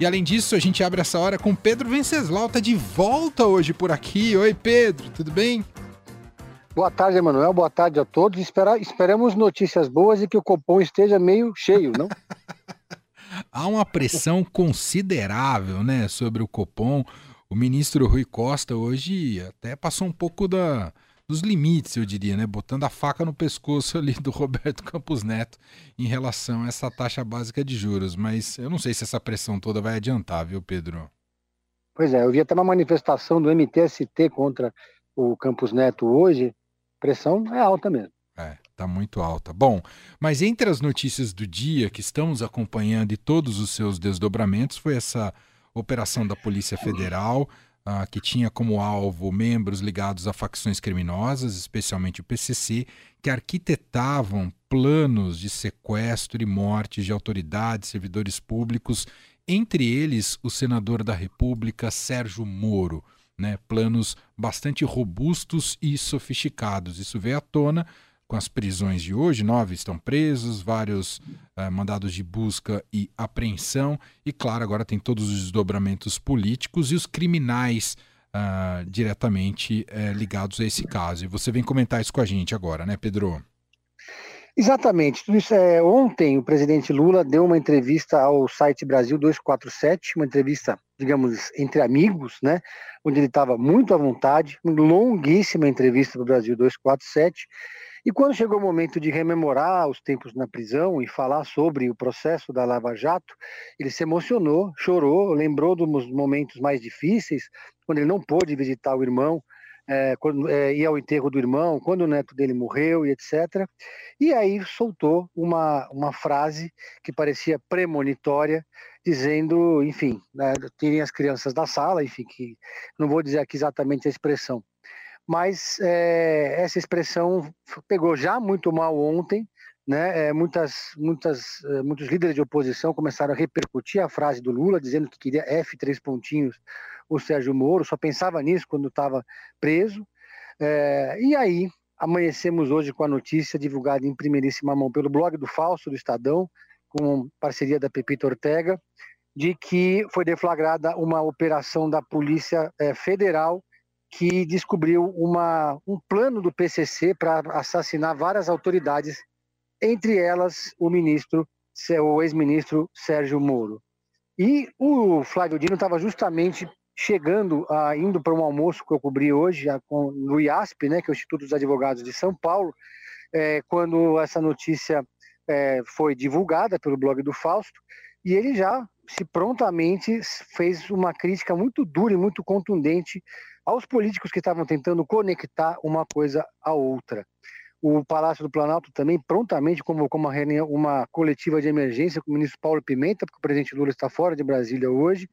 E além disso, a gente abre essa hora com Pedro Venceslau, tá de volta hoje por aqui. Oi, Pedro, tudo bem? Boa tarde, Emanuel. Boa tarde a todos. Espera, esperamos notícias boas e que o Copom esteja meio cheio, não? Há uma pressão considerável, né, sobre o Copom. O ministro Rui Costa hoje até passou um pouco da, dos limites, eu diria, né? Botando a faca no pescoço ali do Roberto Campos Neto em relação a essa taxa básica de juros. Mas eu não sei se essa pressão toda vai adiantar, viu, Pedro? Pois é, eu vi até uma manifestação do MTST contra o Campos Neto hoje. Pressão é alta mesmo. É, tá muito alta. Bom, mas entre as notícias do dia que estamos acompanhando e todos os seus desdobramentos foi essa operação da Polícia Federal uh, que tinha como alvo membros ligados a facções criminosas, especialmente o PCC, que arquitetavam planos de sequestro e morte de autoridades, servidores públicos, entre eles o senador da República Sérgio Moro. Né, planos bastante robustos e sofisticados. Isso veio à tona com as prisões de hoje, nove estão presos, vários uh, mandados de busca e apreensão, e claro, agora tem todos os desdobramentos políticos e os criminais uh, diretamente uh, ligados a esse caso. E você vem comentar isso com a gente agora, né, Pedro? Exatamente. Isso, é, ontem o presidente Lula deu uma entrevista ao site Brasil 247, uma entrevista, digamos, entre amigos, né? Onde ele estava muito à vontade, uma longuíssima entrevista para o Brasil 247 e quando chegou o momento de rememorar os tempos na prisão e falar sobre o processo da Lava Jato, ele se emocionou, chorou, lembrou dos momentos mais difíceis, quando ele não pôde visitar o irmão, é, quando, é, ir ao enterro do irmão, quando o neto dele morreu e etc. E aí soltou uma, uma frase que parecia premonitória, dizendo, enfim, né, tirem as crianças da sala, enfim, que não vou dizer aqui exatamente a expressão, mas é, essa expressão pegou já muito mal ontem, né? É, muitas, muitas, é, muitos líderes de oposição começaram a repercutir a frase do Lula, dizendo que queria F três pontinhos o Sérgio Moro, só pensava nisso quando estava preso. É, e aí amanhecemos hoje com a notícia divulgada em primeiríssima mão pelo blog do Falso do Estadão, com parceria da Pepita Ortega, de que foi deflagrada uma operação da Polícia Federal que descobriu uma, um plano do PCC para assassinar várias autoridades, entre elas o ministro, o ex-ministro Sérgio Moro. E o Flávio Dino estava justamente chegando, a, indo para um almoço que eu cobri hoje com, no IASP, né, que é o Instituto dos Advogados de São Paulo, é, quando essa notícia é, foi divulgada pelo blog do Fausto, e ele já se prontamente fez uma crítica muito dura e muito contundente aos políticos que estavam tentando conectar uma coisa à outra. O Palácio do Planalto também prontamente convocou uma, reunião, uma coletiva de emergência com o ministro Paulo Pimenta, porque o presidente Lula está fora de Brasília hoje,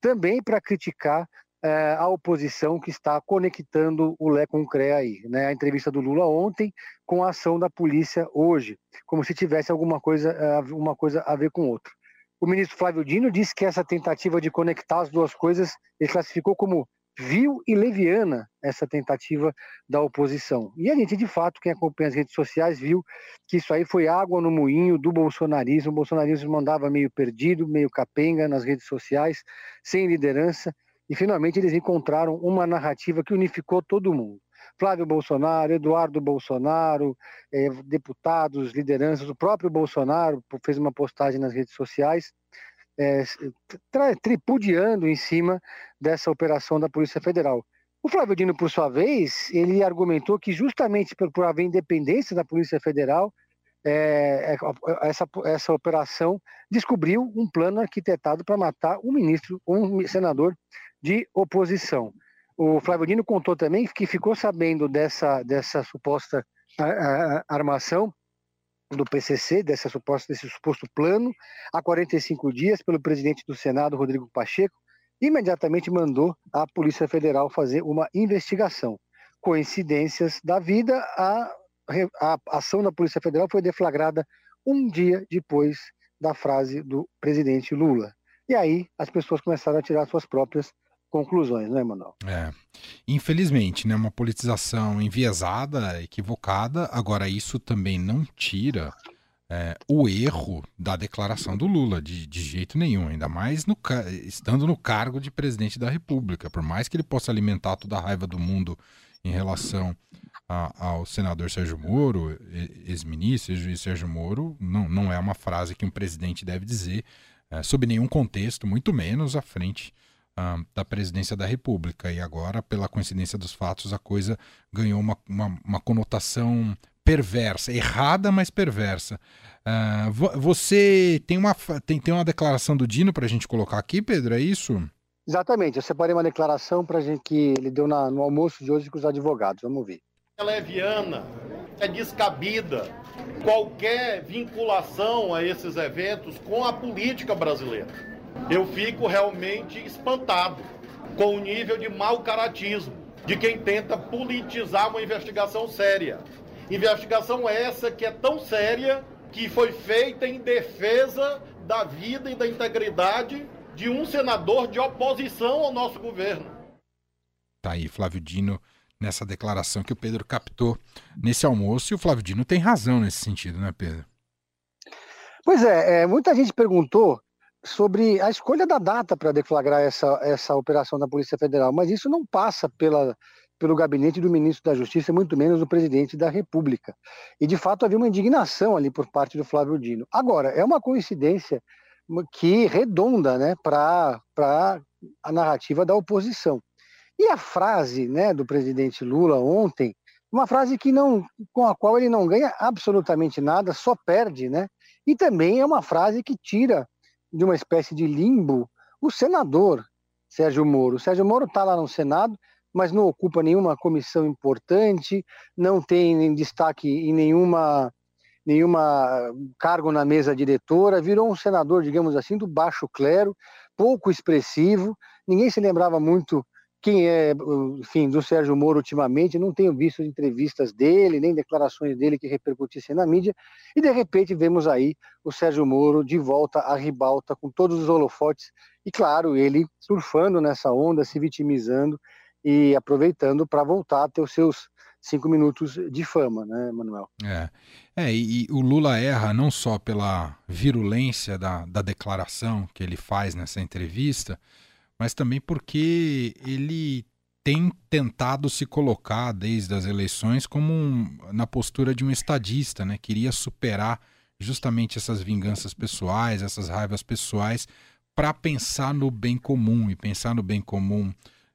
também para criticar é, a oposição que está conectando o Lé com o CREA aí. Né? A entrevista do Lula ontem com a ação da polícia hoje, como se tivesse alguma coisa, eh, uma coisa a ver com outra. O ministro Flávio Dino disse que essa tentativa de conectar as duas coisas ele classificou como vil e leviana essa tentativa da oposição. E a gente, de fato, quem acompanha as redes sociais, viu que isso aí foi água no moinho do bolsonarismo. O bolsonarismo mandava meio perdido, meio capenga nas redes sociais, sem liderança, e finalmente eles encontraram uma narrativa que unificou todo mundo. Flávio Bolsonaro, Eduardo Bolsonaro, eh, deputados, lideranças, o próprio Bolsonaro fez uma postagem nas redes sociais é, tripudiando em cima dessa operação da Polícia Federal. O Flávio Dino, por sua vez, ele argumentou que justamente por, por haver independência da Polícia Federal, é, é essa, essa operação descobriu um plano arquitetado para matar um ministro, um senador de oposição. O Flávio Dino contou também que ficou sabendo dessa, dessa suposta armação do PCC, dessa suposta, desse suposto plano, há 45 dias, pelo presidente do Senado, Rodrigo Pacheco, imediatamente mandou a Polícia Federal fazer uma investigação. Coincidências da vida, a, a ação da Polícia Federal foi deflagrada um dia depois da frase do presidente Lula. E aí as pessoas começaram a tirar suas próprias conclusões, né, Manuel? É. Infelizmente, né, uma politização enviesada, equivocada. Agora, isso também não tira é, o erro da declaração do Lula, de, de jeito nenhum, ainda mais no, estando no cargo de presidente da República. Por mais que ele possa alimentar toda a raiva do mundo em relação a, ao senador Sérgio Moro, ex-ministro, ex-juiz Sérgio Moro, não, não é uma frase que um presidente deve dizer é, sob nenhum contexto, muito menos à frente da presidência da República. E agora, pela coincidência dos fatos, a coisa ganhou uma, uma, uma conotação perversa, errada, mas perversa. Uh, você tem uma, tem, tem uma declaração do Dino para a gente colocar aqui, Pedro? É isso? Exatamente. Eu separei uma declaração para gente que ele deu na, no almoço de hoje com os advogados. Vamos ver. É leviana, é descabida qualquer vinculação a esses eventos com a política brasileira. Eu fico realmente espantado com o nível de mau caratismo de quem tenta politizar uma investigação séria. Investigação essa que é tão séria que foi feita em defesa da vida e da integridade de um senador de oposição ao nosso governo. Tá aí, Flávio Dino, nessa declaração que o Pedro captou nesse almoço, e o Flávio Dino tem razão nesse sentido, né, Pedro? Pois é, é muita gente perguntou sobre a escolha da data para deflagrar essa, essa operação da Polícia Federal, mas isso não passa pela pelo gabinete do ministro da Justiça, muito menos do presidente da República. E, de fato, havia uma indignação ali por parte do Flávio Dino. Agora, é uma coincidência que redonda né, para a narrativa da oposição. E a frase né, do presidente Lula ontem, uma frase que não, com a qual ele não ganha absolutamente nada, só perde, né? E também é uma frase que tira de uma espécie de limbo o senador Sérgio Moro. O Sérgio Moro está lá no Senado, mas não ocupa nenhuma comissão importante, não tem destaque em nenhuma nenhuma cargo na mesa diretora, virou um senador, digamos assim, do baixo clero, pouco expressivo, ninguém se lembrava muito quem é, enfim, do Sérgio Moro ultimamente, não tenho visto entrevistas dele, nem declarações dele que repercutissem na mídia, e de repente vemos aí o Sérgio Moro de volta à ribalta com todos os holofotes, e claro, ele surfando nessa onda, se vitimizando, e aproveitando para voltar a ter os seus cinco minutos de fama, né, Manuel? É, é e, e, o Lula erra não só pela virulência da, da declaração que ele faz nessa entrevista, mas também porque ele tem tentado se colocar desde as eleições como um, na postura de um estadista, né? Queria superar justamente essas vinganças pessoais, essas raivas pessoais, para pensar no bem comum e pensar no bem comum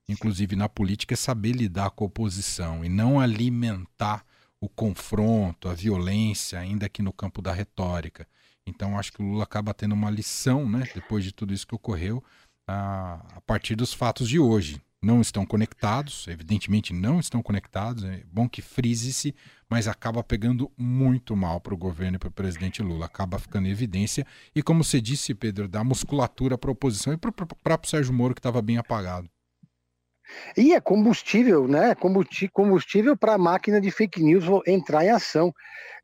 inclusive na política, é saber lidar com a oposição e não alimentar o confronto, a violência, ainda que no campo da retórica. Então, acho que o Lula acaba tendo uma lição, né, depois de tudo isso que ocorreu, a, partir dos fatos de hoje. Não estão conectados, evidentemente não estão conectados, é bom que frise-se, mas acaba pegando muito mal para o governo e para o presidente Lula. Acaba ficando em evidência. E como você disse, Pedro, dá musculatura para a oposição e para o próprio Sérgio Moro, que estava bem apagado. E é combustível, né? Combustível para a máquina de fake news entrar em ação,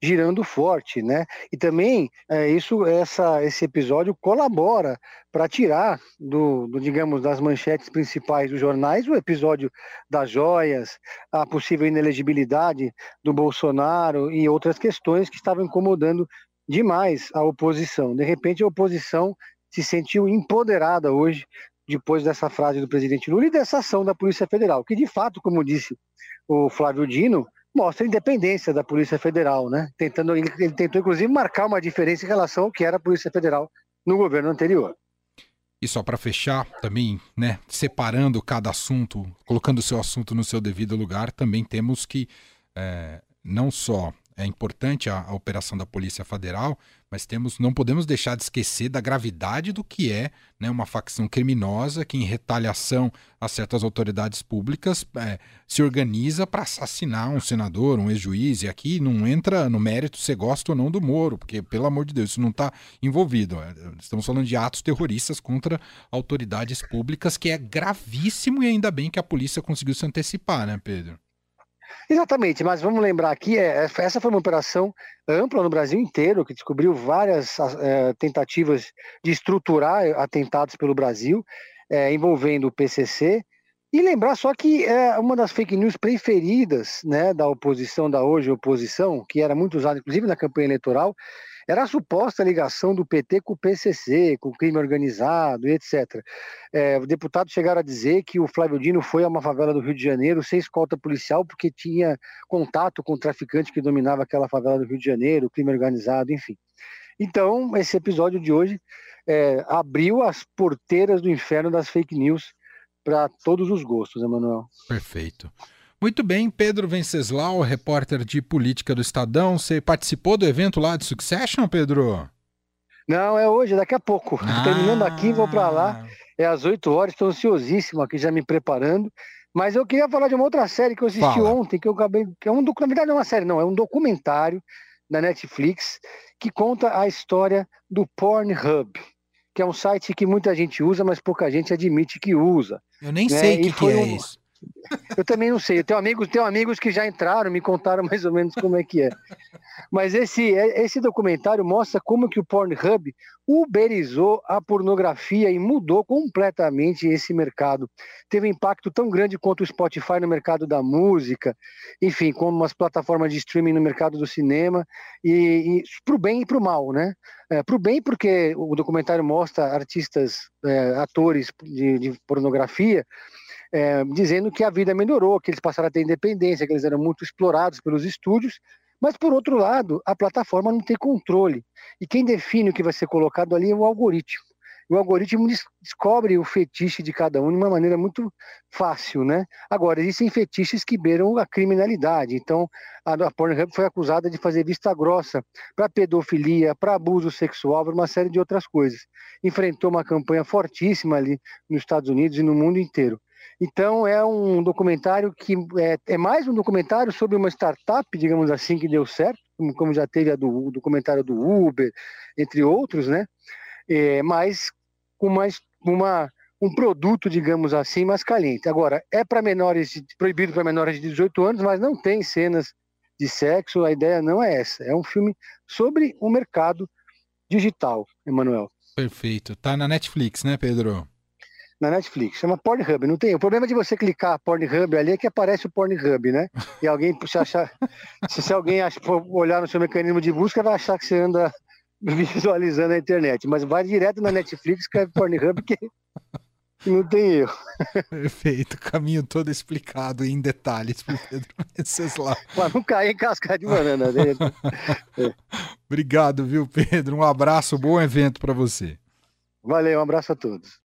girando forte, né? E também é, isso, essa, esse episódio colabora para tirar do, do, digamos, das manchetes principais dos jornais o episódio das joias, a possível inelegibilidade do Bolsonaro e outras questões que estavam incomodando demais a oposição. De repente, a oposição se sentiu empoderada hoje depois dessa frase do presidente Lula e dessa ação da Polícia Federal, que de fato, como disse o Flávio Dino, mostra a independência da Polícia Federal, né? Tentando, ele, ele tentou inclusive marcar uma diferença em relação ao que era a Polícia Federal no governo anterior. E só para fechar, também, né, separando cada assunto, colocando o seu assunto no seu devido lugar, também temos que é, não só é importante a, a, operação da Polícia Federal, mas temos, não podemos deixar de esquecer da gravidade do que é né, uma facção criminosa que, em retaliação a certas autoridades públicas, é, se organiza para assassinar um senador, um ex-juiz. E aqui não entra no mérito se gosta ou não do Moro, porque, pelo amor de Deus, isso não está envolvido. É, estamos falando de atos terroristas contra autoridades públicas, que é gravíssimo e ainda bem que a polícia conseguiu se antecipar, né, Pedro? Exatamente, mas vamos lembrar aqui, é, essa foi uma operação ampla no Brasil inteiro, que descobriu várias é, tentativas de estruturar atentados pelo Brasil, é, envolvendo o PCC, e lembrar só que é uma das fake news preferidas né, da oposição, da hoje oposição, que era muito usada inclusive na campanha eleitoral, era a suposta ligação do PT com o PCC, com o crime organizado etc. É, os deputados chegaram a dizer que o Flávio Dino foi a uma favela do Rio de Janeiro sem escolta policial porque tinha contato com o traficante que dominava aquela favela do Rio de Janeiro, crime organizado, enfim. Então, esse episódio de hoje é, abriu as porteiras do inferno das fake news para todos os gostos, Emanuel. Perfeito. Muito bem, Pedro Venceslau, repórter de política do Estadão. Você participou do evento lá de Succession, Pedro? Não, é hoje, daqui a pouco. Ah. Terminando aqui, vou para lá. É às 8 horas, estou ansiosíssimo aqui já me preparando. Mas eu queria falar de uma outra série que eu assisti Fala. ontem, que eu acabei. Que é um, na verdade, não é uma série, não, é um documentário da Netflix que conta a história do Pornhub, que é um site que muita gente usa, mas pouca gente admite que usa. Eu nem né? sei o que, que, é um... isso. Eu também não sei. Eu tenho amigos, tenho amigos que já entraram, me contaram mais ou menos como é que é. Mas esse, esse documentário mostra como que o Pornhub uberizou a pornografia e mudou completamente esse mercado. Teve um impacto tão grande quanto o Spotify no mercado da música, enfim, como as plataformas de streaming no mercado do cinema, e, e para o bem e para o mal, né? É, para o bem, porque o documentário mostra artistas, é, atores de, de pornografia é, dizendo que a vida melhorou, que eles passaram a ter independência, que eles eram muito explorados pelos estúdios, mas por outro lado, a plataforma não tem controle. E quem define o que vai ser colocado ali é o algoritmo. O algoritmo descobre o fetiche de cada um de uma maneira muito fácil, né? Agora, existem fetiches que beiram a criminalidade. Então, a Pornhub foi acusada de fazer vista grossa para pedofilia, para abuso sexual, para uma série de outras coisas. Enfrentou uma campanha fortíssima ali nos Estados Unidos e no mundo inteiro. Então é um documentário que é, é, mais um documentário sobre uma startup, digamos assim, que deu certo, como, já teve a do o documentário do Uber, entre outros, né? É, mas com mais uma um produto, digamos assim, mais caliente. Agora, é para menores, proibido para menores de 18 anos, mas não tem cenas de sexo, a ideia não é essa. É um filme sobre o mercado digital, Emanuel. Perfeito. Tá na Netflix, né, Pedro? Na Netflix, chama Pornhub, não tem? O problema de você clicar Pornhub ali é que aparece o Pornhub, né? E alguém, se, achar, se, se alguém for olhar no seu mecanismo de busca, vai achar que você anda visualizando a internet. Mas vai direto na Netflix, escreve Pornhub, que não tem erro. Perfeito, caminho todo explicado em detalhes para Pedro Venceslau. Para não cair em casca de banana. É. Obrigado, viu, Pedro? Um abraço, bom evento para você. Valeu, um abraço a todos.